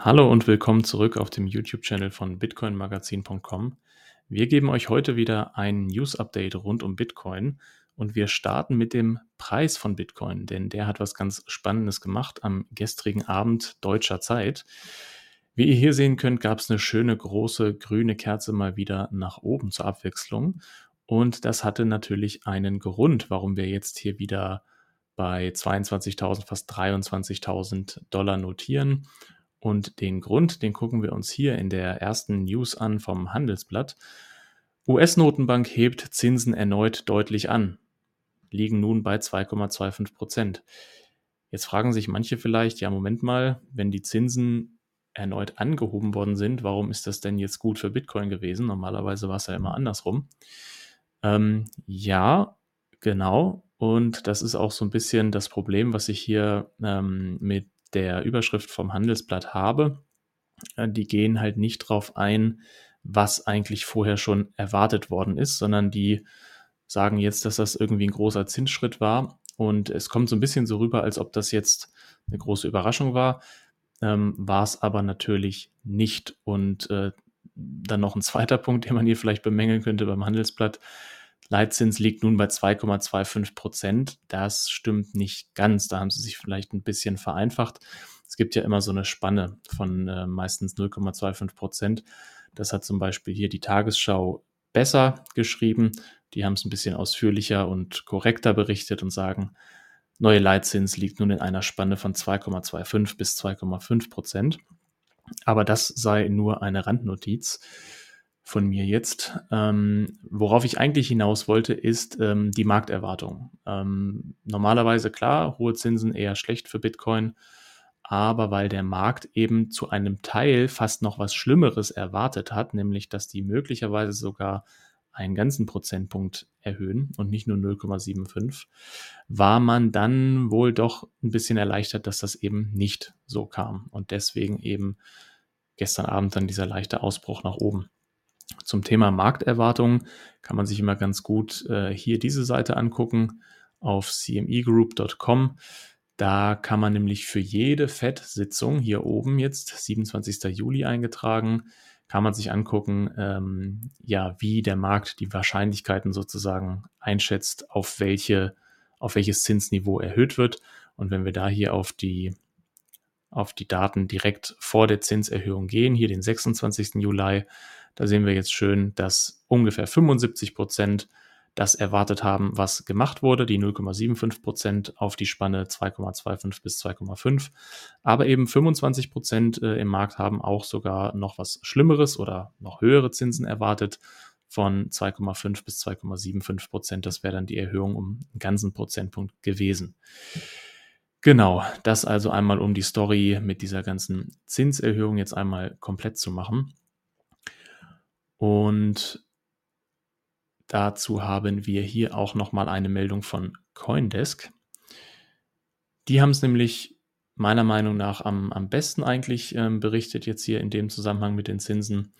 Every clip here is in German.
Hallo und willkommen zurück auf dem YouTube-Channel von bitcoinmagazin.com. Wir geben euch heute wieder ein News-Update rund um Bitcoin und wir starten mit dem Preis von Bitcoin, denn der hat was ganz Spannendes gemacht am gestrigen Abend deutscher Zeit. Wie ihr hier sehen könnt, gab es eine schöne große grüne Kerze mal wieder nach oben zur Abwechslung und das hatte natürlich einen Grund, warum wir jetzt hier wieder bei 22.000, fast 23.000 Dollar notieren und den Grund, den gucken wir uns hier in der ersten News an vom Handelsblatt. US-Notenbank hebt Zinsen erneut deutlich an, liegen nun bei 2,25 Prozent. Jetzt fragen sich manche vielleicht, ja, Moment mal, wenn die Zinsen erneut angehoben worden sind, warum ist das denn jetzt gut für Bitcoin gewesen? Normalerweise war es ja immer andersrum. Ähm, ja, genau. Und das ist auch so ein bisschen das Problem, was ich hier ähm, mit der Überschrift vom Handelsblatt habe, äh, die gehen halt nicht drauf ein, was eigentlich vorher schon erwartet worden ist, sondern die sagen jetzt, dass das irgendwie ein großer Zinsschritt war. Und es kommt so ein bisschen so rüber, als ob das jetzt eine große Überraschung war. Ähm, war es aber natürlich nicht. Und äh, dann noch ein zweiter Punkt, den man hier vielleicht bemängeln könnte beim Handelsblatt. Leitzins liegt nun bei 2,25 Prozent. Das stimmt nicht ganz. Da haben sie sich vielleicht ein bisschen vereinfacht. Es gibt ja immer so eine Spanne von äh, meistens 0,25 Prozent. Das hat zum Beispiel hier die Tagesschau besser geschrieben. Die haben es ein bisschen ausführlicher und korrekter berichtet und sagen, neue Leitzins liegt nun in einer Spanne von 2,25 bis 2,5 Prozent. Aber das sei nur eine Randnotiz von mir jetzt. Ähm, worauf ich eigentlich hinaus wollte, ist ähm, die Markterwartung. Ähm, normalerweise klar, hohe Zinsen eher schlecht für Bitcoin, aber weil der Markt eben zu einem Teil fast noch was Schlimmeres erwartet hat, nämlich dass die möglicherweise sogar einen ganzen Prozentpunkt erhöhen und nicht nur 0,75, war man dann wohl doch ein bisschen erleichtert, dass das eben nicht so kam und deswegen eben gestern Abend dann dieser leichte Ausbruch nach oben. Zum Thema Markterwartungen kann man sich immer ganz gut äh, hier diese Seite angucken auf cmegroup.com. Da kann man nämlich für jede FED-Sitzung hier oben jetzt 27. Juli eingetragen, kann man sich angucken, ähm, ja, wie der Markt die Wahrscheinlichkeiten sozusagen einschätzt, auf welche, auf welches Zinsniveau erhöht wird. Und wenn wir da hier auf die auf die Daten direkt vor der Zinserhöhung gehen, hier den 26. Juli, da sehen wir jetzt schön, dass ungefähr 75 Prozent das erwartet haben, was gemacht wurde, die 0,75 Prozent auf die Spanne 2,25 bis 2,5. Aber eben 25 Prozent äh, im Markt haben auch sogar noch was Schlimmeres oder noch höhere Zinsen erwartet von 2,5 bis 2,75 Prozent. Das wäre dann die Erhöhung um einen ganzen Prozentpunkt gewesen. Genau, das also einmal um die Story mit dieser ganzen Zinserhöhung jetzt einmal komplett zu machen. Und dazu haben wir hier auch nochmal eine Meldung von Coindesk. Die haben es nämlich meiner Meinung nach am, am besten eigentlich ähm, berichtet, jetzt hier in dem Zusammenhang mit den Zinsen.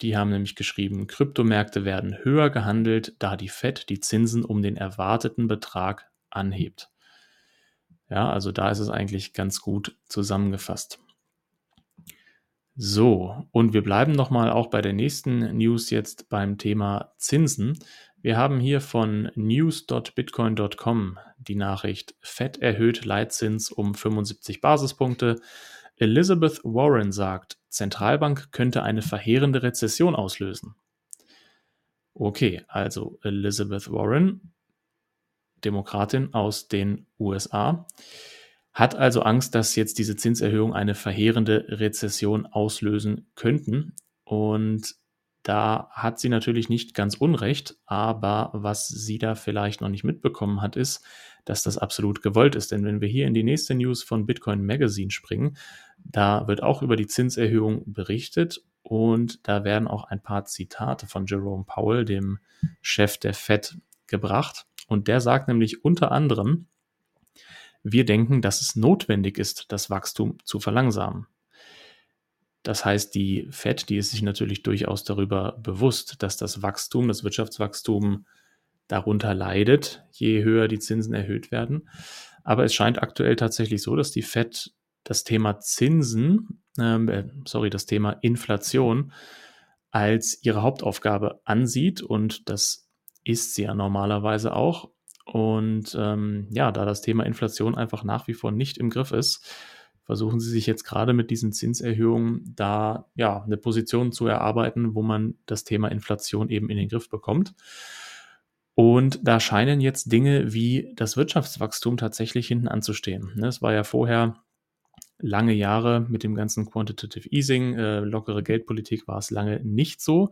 Die haben nämlich geschrieben, Kryptomärkte werden höher gehandelt, da die Fed die Zinsen um den erwarteten Betrag anhebt. Ja, also da ist es eigentlich ganz gut zusammengefasst. So, und wir bleiben nochmal auch bei der nächsten News jetzt beim Thema Zinsen. Wir haben hier von news.bitcoin.com die Nachricht, Fed erhöht Leitzins um 75 Basispunkte. Elizabeth Warren sagt, Zentralbank könnte eine verheerende Rezession auslösen. Okay, also Elizabeth Warren, Demokratin aus den USA, hat also Angst, dass jetzt diese Zinserhöhung eine verheerende Rezession auslösen könnten. Und da hat sie natürlich nicht ganz unrecht, aber was sie da vielleicht noch nicht mitbekommen hat, ist, dass das absolut gewollt ist. Denn wenn wir hier in die nächste News von Bitcoin Magazine springen, da wird auch über die Zinserhöhung berichtet und da werden auch ein paar Zitate von Jerome Powell, dem Chef der Fed, gebracht. Und der sagt nämlich unter anderem, wir denken, dass es notwendig ist, das Wachstum zu verlangsamen. Das heißt, die Fed, die ist sich natürlich durchaus darüber bewusst, dass das Wachstum, das Wirtschaftswachstum darunter leidet, je höher die Zinsen erhöht werden. Aber es scheint aktuell tatsächlich so, dass die Fed das Thema Zinsen ähm, äh, sorry, das Thema Inflation als ihre Hauptaufgabe ansieht und das ist sie ja normalerweise auch. Und ähm, ja, da das Thema Inflation einfach nach wie vor nicht im Griff ist, versuchen sie sich jetzt gerade mit diesen Zinserhöhungen da ja eine Position zu erarbeiten, wo man das Thema Inflation eben in den Griff bekommt. Und da scheinen jetzt Dinge wie das Wirtschaftswachstum tatsächlich hinten anzustehen. Ne, es war ja vorher lange Jahre mit dem ganzen Quantitative Easing, äh, lockere Geldpolitik war es lange nicht so.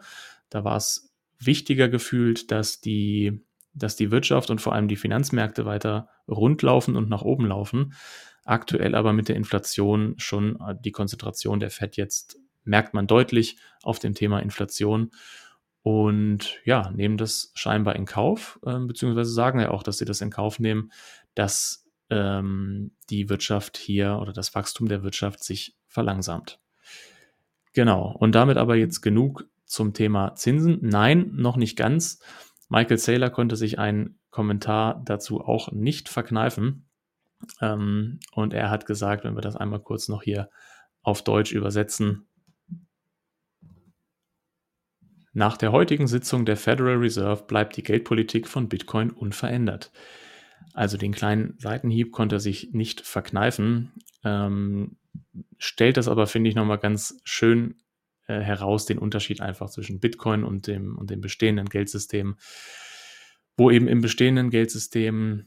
Da war es wichtiger gefühlt, dass die, dass die Wirtschaft und vor allem die Finanzmärkte weiter rundlaufen und nach oben laufen. Aktuell aber mit der Inflation schon äh, die Konzentration der Fed jetzt merkt man deutlich auf dem Thema Inflation und ja, nehmen das scheinbar in Kauf, äh, beziehungsweise sagen ja auch, dass sie das in Kauf nehmen, dass ähm, die Wirtschaft hier oder das Wachstum der Wirtschaft sich verlangsamt. Genau, und damit aber jetzt genug zum Thema Zinsen. Nein, noch nicht ganz. Michael Saylor konnte sich einen Kommentar dazu auch nicht verkneifen. Ähm, und er hat gesagt, wenn wir das einmal kurz noch hier auf Deutsch übersetzen, nach der heutigen Sitzung der Federal Reserve bleibt die Geldpolitik von Bitcoin unverändert. Also den kleinen Seitenhieb konnte er sich nicht verkneifen, ähm, stellt das aber, finde ich, nochmal ganz schön äh, heraus, den Unterschied einfach zwischen Bitcoin und dem, und dem bestehenden Geldsystem, wo eben im bestehenden Geldsystem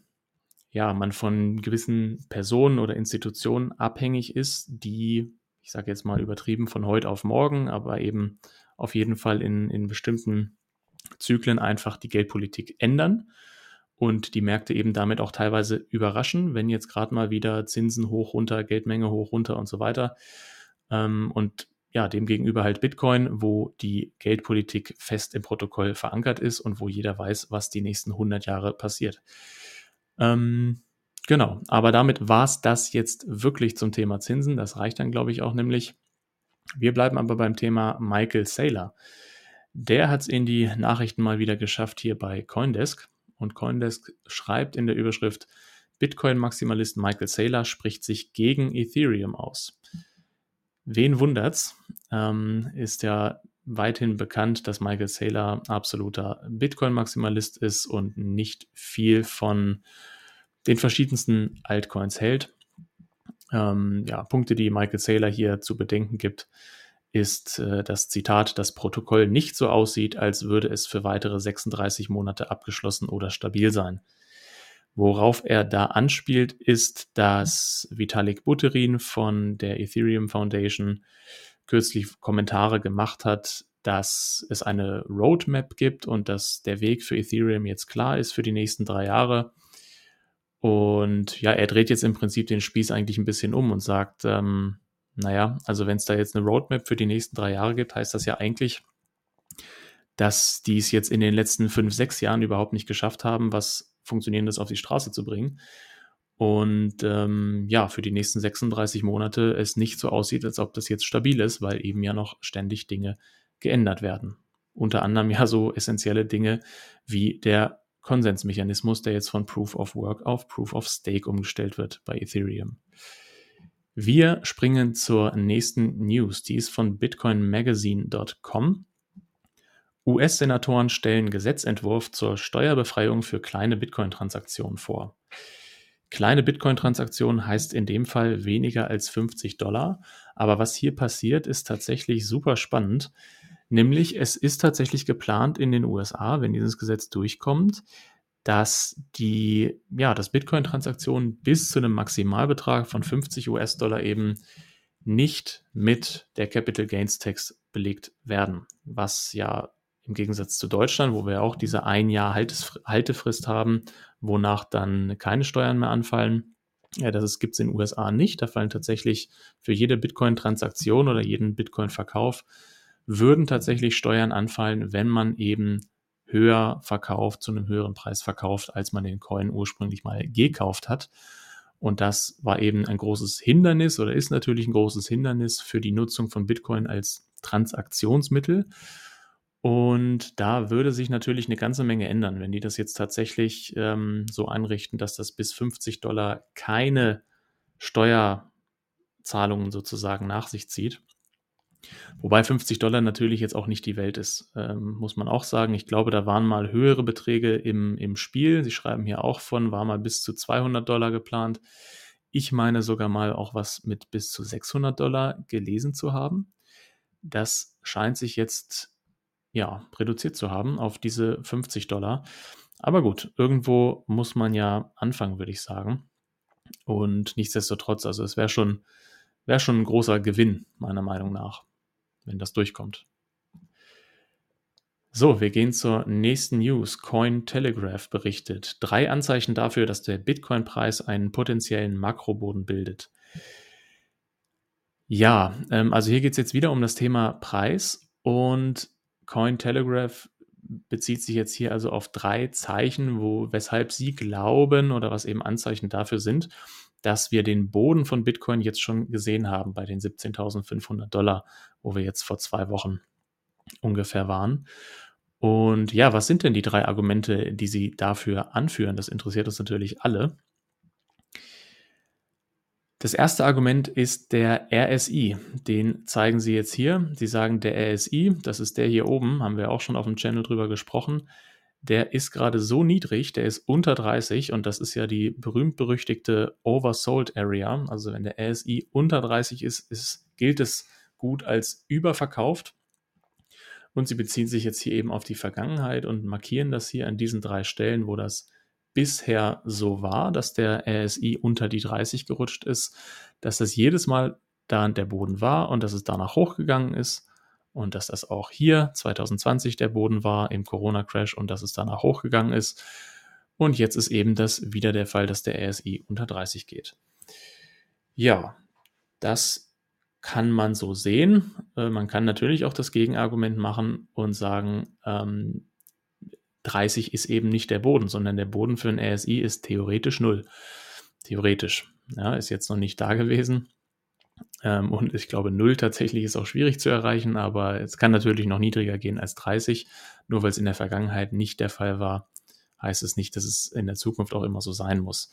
ja, man von gewissen Personen oder Institutionen abhängig ist, die, ich sage jetzt mal übertrieben, von heute auf morgen, aber eben auf jeden Fall in, in bestimmten Zyklen einfach die Geldpolitik ändern und die Märkte eben damit auch teilweise überraschen, wenn jetzt gerade mal wieder Zinsen hoch, runter, Geldmenge hoch, runter und so weiter. Ähm, und ja, demgegenüber halt Bitcoin, wo die Geldpolitik fest im Protokoll verankert ist und wo jeder weiß, was die nächsten 100 Jahre passiert. Ähm, genau, aber damit war es das jetzt wirklich zum Thema Zinsen. Das reicht dann, glaube ich, auch nämlich. Wir bleiben aber beim Thema Michael Saylor. Der hat es in die Nachrichten mal wieder geschafft hier bei Coindesk. Und Coindesk schreibt in der Überschrift, Bitcoin-Maximalist Michael Saylor spricht sich gegen Ethereum aus. Wen wundert's? Ähm, ist ja weithin bekannt, dass Michael Saylor absoluter Bitcoin-Maximalist ist und nicht viel von den verschiedensten Altcoins hält. Ähm, ja, Punkte, die Michael Saylor hier zu bedenken gibt, ist äh, das Zitat, das Protokoll nicht so aussieht, als würde es für weitere 36 Monate abgeschlossen oder stabil sein. Worauf er da anspielt, ist, dass Vitalik Buterin von der Ethereum Foundation kürzlich Kommentare gemacht hat, dass es eine Roadmap gibt und dass der Weg für Ethereum jetzt klar ist für die nächsten drei Jahre. Und ja, er dreht jetzt im Prinzip den Spieß eigentlich ein bisschen um und sagt, ähm, naja, also wenn es da jetzt eine Roadmap für die nächsten drei Jahre gibt, heißt das ja eigentlich, dass die es jetzt in den letzten fünf, sechs Jahren überhaupt nicht geschafft haben, was Funktionierendes auf die Straße zu bringen. Und ähm, ja, für die nächsten 36 Monate es nicht so aussieht, als ob das jetzt stabil ist, weil eben ja noch ständig Dinge geändert werden. Unter anderem ja so essentielle Dinge wie der Konsensmechanismus, der jetzt von Proof of Work auf Proof of Stake umgestellt wird bei Ethereum. Wir springen zur nächsten News, die ist von bitcoinmagazine.com. US-Senatoren stellen Gesetzentwurf zur Steuerbefreiung für kleine Bitcoin-Transaktionen vor. Kleine Bitcoin-Transaktionen heißt in dem Fall weniger als 50 Dollar. Aber was hier passiert, ist tatsächlich super spannend. Nämlich, es ist tatsächlich geplant in den USA, wenn dieses Gesetz durchkommt, dass die, ja, dass Bitcoin-Transaktionen bis zu einem Maximalbetrag von 50 US-Dollar eben nicht mit der Capital Gains Tax belegt werden, was ja im Gegensatz zu Deutschland, wo wir auch diese ein Jahr Haltefrist haben, wonach dann keine Steuern mehr anfallen. Ja, das gibt es in den USA nicht. Da fallen tatsächlich für jede Bitcoin-Transaktion oder jeden Bitcoin-Verkauf würden tatsächlich Steuern anfallen, wenn man eben höher verkauft, zu einem höheren Preis verkauft, als man den Coin ursprünglich mal gekauft hat. Und das war eben ein großes Hindernis oder ist natürlich ein großes Hindernis für die Nutzung von Bitcoin als Transaktionsmittel. Und da würde sich natürlich eine ganze Menge ändern, wenn die das jetzt tatsächlich ähm, so einrichten, dass das bis 50 Dollar keine Steuer Zahlungen sozusagen nach sich zieht. Wobei 50 Dollar natürlich jetzt auch nicht die Welt ist, ähm, muss man auch sagen. Ich glaube, da waren mal höhere Beträge im, im Spiel. Sie schreiben hier auch von, war mal bis zu 200 Dollar geplant. Ich meine sogar mal auch was mit bis zu 600 Dollar gelesen zu haben. Das scheint sich jetzt ja reduziert zu haben auf diese 50 Dollar. Aber gut, irgendwo muss man ja anfangen, würde ich sagen. Und nichtsdestotrotz, also es wäre schon, wär schon ein großer Gewinn, meiner Meinung nach wenn das durchkommt. So, wir gehen zur nächsten News. Cointelegraph berichtet. Drei Anzeichen dafür, dass der Bitcoin-Preis einen potenziellen Makroboden bildet. Ja, ähm, also hier geht es jetzt wieder um das Thema Preis und Cointelegraph bezieht sich jetzt hier also auf drei Zeichen, wo, weshalb sie glauben oder was eben Anzeichen dafür sind, dass wir den Boden von Bitcoin jetzt schon gesehen haben bei den 17.500 Dollar, wo wir jetzt vor zwei Wochen ungefähr waren. Und ja, was sind denn die drei Argumente, die Sie dafür anführen? Das interessiert uns natürlich alle. Das erste Argument ist der RSI. Den zeigen Sie jetzt hier. Sie sagen, der RSI, das ist der hier oben, haben wir auch schon auf dem Channel drüber gesprochen der ist gerade so niedrig, der ist unter 30 und das ist ja die berühmt-berüchtigte Oversold Area. Also wenn der RSI unter 30 ist, ist, gilt es gut als überverkauft. Und sie beziehen sich jetzt hier eben auf die Vergangenheit und markieren das hier an diesen drei Stellen, wo das bisher so war, dass der RSI unter die 30 gerutscht ist, dass das jedes Mal da der Boden war und dass es danach hochgegangen ist und dass das auch hier 2020 der Boden war im Corona-Crash und dass es danach hochgegangen ist. Und jetzt ist eben das wieder der Fall, dass der RSI unter 30 geht. Ja, das kann man so sehen. Äh, man kann natürlich auch das Gegenargument machen und sagen, ähm, 30 ist eben nicht der Boden, sondern der Boden für ein RSI ist theoretisch null. Theoretisch. Ja, ist jetzt noch nicht da gewesen. Ähm, und ich glaube, 0 tatsächlich ist auch schwierig zu erreichen, aber es kann natürlich noch niedriger gehen als 30. Nur weil es in der Vergangenheit nicht der Fall war, heißt es nicht, dass es in der Zukunft auch immer so sein muss.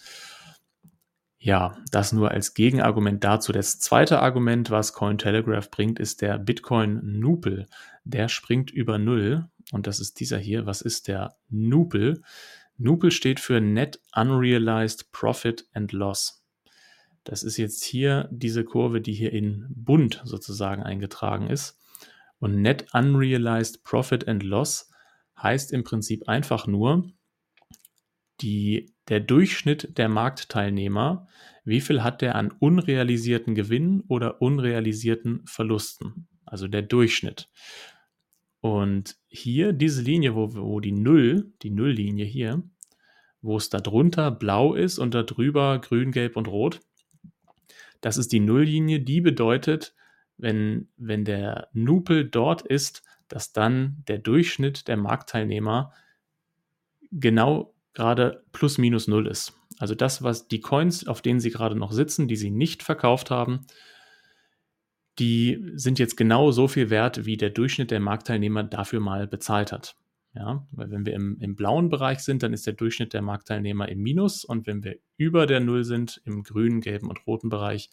Ja, das nur als Gegenargument dazu. Das zweite Argument, was Cointelegraph bringt, ist der Bitcoin Nupel. Der springt über Null und das ist dieser hier. Was ist der Nupel? Nupel steht für Net Unrealized Profit and Loss. Das ist jetzt hier diese Kurve, die hier in bunt sozusagen eingetragen ist. Und Net Unrealized Profit and Loss heißt im Prinzip einfach nur, die, der Durchschnitt der Marktteilnehmer, wie viel hat der an unrealisierten Gewinnen oder unrealisierten Verlusten? Also der Durchschnitt. Und hier diese Linie, wo, wo die Null, die Nulllinie hier, wo es da drunter blau ist und da drüber grün, gelb und rot, das ist die Nulllinie, die bedeutet, wenn, wenn der Nupel dort ist, dass dann der Durchschnitt der Marktteilnehmer genau gerade plus minus null ist. Also das, was die Coins, auf denen sie gerade noch sitzen, die sie nicht verkauft haben, die sind jetzt genau so viel wert, wie der Durchschnitt der Marktteilnehmer dafür mal bezahlt hat. Ja, weil wenn wir im, im blauen Bereich sind, dann ist der Durchschnitt der Marktteilnehmer im Minus und wenn wir über der Null sind, im grünen, gelben und roten Bereich,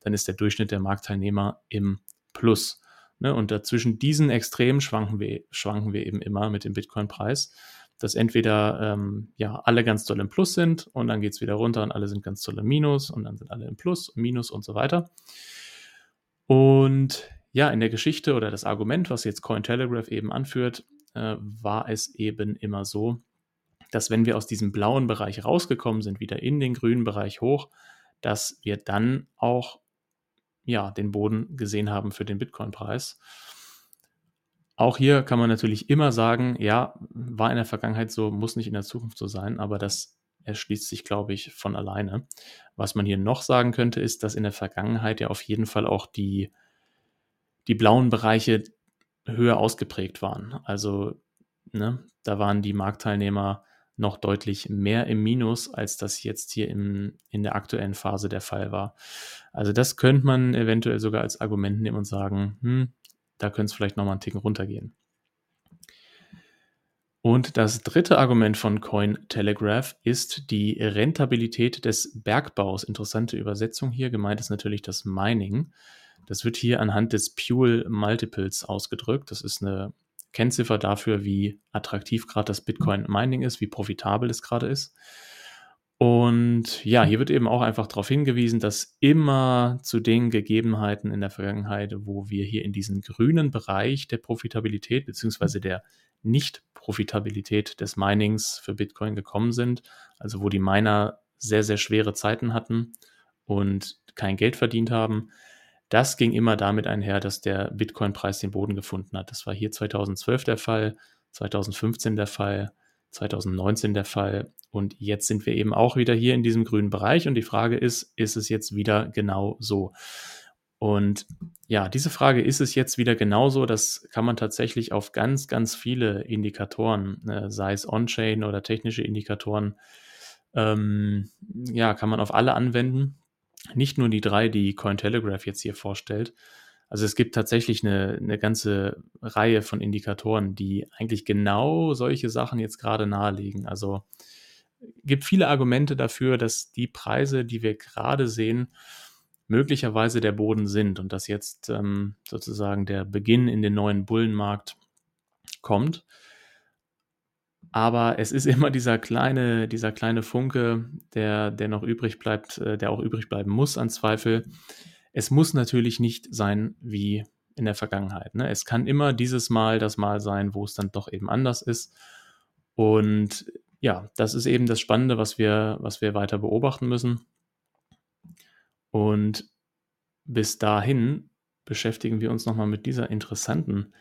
dann ist der Durchschnitt der Marktteilnehmer im Plus. Ne? Und dazwischen diesen Extremen schwanken wir, schwanken wir eben immer mit dem Bitcoin-Preis, dass entweder ähm, ja alle ganz doll im Plus sind und dann geht es wieder runter und alle sind ganz doll im Minus und dann sind alle im Plus, Minus und so weiter. Und ja, in der Geschichte oder das Argument, was jetzt Cointelegraph eben anführt, äh, war es eben immer so, dass wenn wir aus diesem blauen Bereich rausgekommen sind, wieder in den grünen Bereich hoch, dass wir dann auch ja, den Boden gesehen haben für den Bitcoin-Preis. Auch hier kann man natürlich immer sagen, ja, war in der Vergangenheit so, muss nicht in der Zukunft so sein, aber das erschließt sich, glaube ich, von alleine. Was man hier noch sagen könnte, ist, dass in der Vergangenheit ja auf jeden Fall auch die, die blauen Bereiche höher ausgeprägt waren. Also ne, da waren die Marktteilnehmer noch deutlich mehr im Minus, als das jetzt hier im, in der aktuellen Phase der Fall war. Also das könnte man eventuell sogar als Argument nehmen und sagen, hm, da könnte es vielleicht nochmal einen Ticken runtergehen. Und das dritte Argument von Cointelegraph ist die Rentabilität des Bergbaus. Interessante Übersetzung hier. Gemeint ist natürlich das Mining. Das wird hier anhand des Puel Multiples ausgedrückt. Das ist eine Kennziffer dafür, wie attraktiv gerade das Bitcoin Mining ist, wie profitabel es gerade ist. Und ja, hier wird eben auch einfach darauf hingewiesen, dass immer zu den Gegebenheiten in der Vergangenheit, wo wir hier in diesen grünen Bereich der Profitabilität beziehungsweise der Nicht-Profitabilität des Minings für Bitcoin gekommen sind, also wo die Miner sehr, sehr schwere Zeiten hatten und kein Geld verdient haben, das ging immer damit einher, dass der Bitcoin-Preis den Boden gefunden hat. Das war hier 2012 der Fall, 2015 der Fall, 2019 der Fall und jetzt sind wir eben auch wieder hier in diesem grünen Bereich und die Frage ist, ist es jetzt wieder genau so? Und ja, diese Frage, ist es jetzt wieder genauso? Das kann man tatsächlich auf ganz, ganz viele Indikatoren, äh, sei es On-Chain oder technische Indikatoren, ähm, ja, kann man auf alle anwenden nicht nur die drei, die Cointelegraph jetzt hier vorstellt. Also es gibt tatsächlich eine, eine ganze Reihe von Indikatoren, die eigentlich genau solche Sachen jetzt gerade nahelegen. Also gibt viele Argumente dafür, dass die Preise, die wir gerade sehen, möglicherweise der Boden sind und dass jetzt ähm, sozusagen der Beginn in den neuen Bullenmarkt kommt. Aber es ist immer dieser kleine, dieser kleine Funke, der, der noch übrig bleibt, äh, der auch übrig bleiben muss an Zweifel. Es muss natürlich nicht sein wie in der Vergangenheit. Ne? Es kann immer dieses Mal das Mal sein, wo es dann doch eben anders ist. Und ja, das ist eben das Spannende, was wir, was wir weiter beobachten müssen. Und bis dahin beschäftigen wir uns nochmal mit dieser interessanten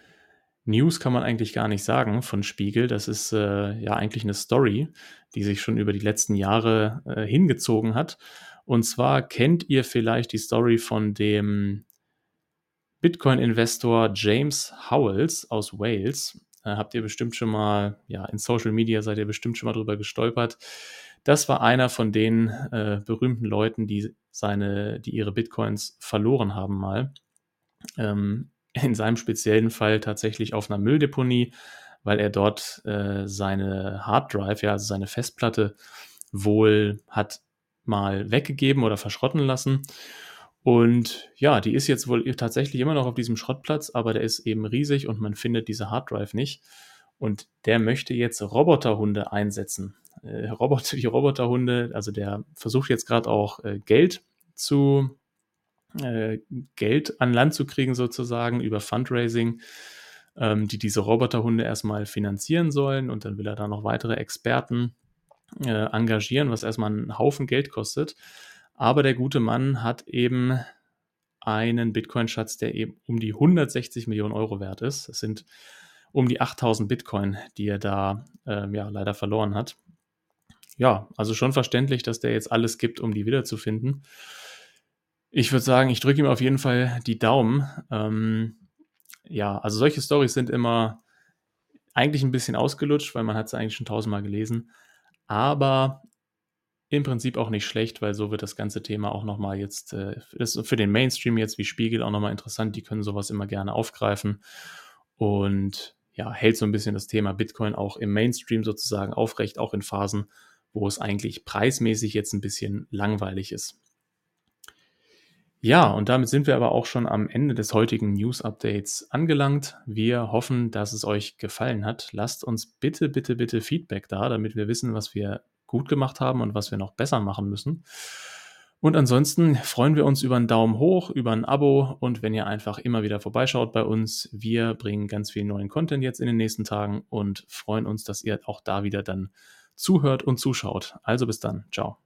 News kann man eigentlich gar nicht sagen von Spiegel. Das ist äh, ja eigentlich eine Story, die sich schon über die letzten Jahre äh, hingezogen hat. Und zwar kennt ihr vielleicht die Story von dem Bitcoin-Investor James Howells aus Wales. Äh, habt ihr bestimmt schon mal, ja, in Social Media seid ihr bestimmt schon mal drüber gestolpert. Das war einer von den äh, berühmten Leuten, die seine, die ihre Bitcoins verloren haben mal. Ähm, in seinem speziellen Fall tatsächlich auf einer Mülldeponie, weil er dort äh, seine Harddrive, ja, also seine Festplatte wohl hat mal weggegeben oder verschrotten lassen. Und ja, die ist jetzt wohl tatsächlich immer noch auf diesem Schrottplatz, aber der ist eben riesig und man findet diese Harddrive nicht. Und der möchte jetzt Roboterhunde einsetzen. Äh, Roboter, die Roboterhunde, also der versucht jetzt gerade auch äh, Geld zu äh, Geld an Land zu kriegen, sozusagen, über Fundraising, ähm, die diese Roboterhunde erstmal finanzieren sollen. Und dann will er da noch weitere Experten äh, engagieren, was erstmal einen Haufen Geld kostet. Aber der gute Mann hat eben einen Bitcoin-Schatz, der eben um die 160 Millionen Euro wert ist. Das sind um die 8000 Bitcoin, die er da äh, ja leider verloren hat. Ja, also schon verständlich, dass der jetzt alles gibt, um die wiederzufinden. Ich würde sagen, ich drücke ihm auf jeden Fall die Daumen. Ähm, ja, also solche Stories sind immer eigentlich ein bisschen ausgelutscht, weil man hat sie eigentlich schon tausendmal gelesen. Aber im Prinzip auch nicht schlecht, weil so wird das ganze Thema auch nochmal jetzt, äh, für den Mainstream jetzt wie Spiegel auch nochmal interessant. Die können sowas immer gerne aufgreifen und ja, hält so ein bisschen das Thema Bitcoin auch im Mainstream sozusagen aufrecht, auch in Phasen, wo es eigentlich preismäßig jetzt ein bisschen langweilig ist. Ja, und damit sind wir aber auch schon am Ende des heutigen News Updates angelangt. Wir hoffen, dass es euch gefallen hat. Lasst uns bitte, bitte, bitte Feedback da, damit wir wissen, was wir gut gemacht haben und was wir noch besser machen müssen. Und ansonsten freuen wir uns über einen Daumen hoch, über ein Abo und wenn ihr einfach immer wieder vorbeischaut bei uns. Wir bringen ganz viel neuen Content jetzt in den nächsten Tagen und freuen uns, dass ihr auch da wieder dann zuhört und zuschaut. Also bis dann. Ciao.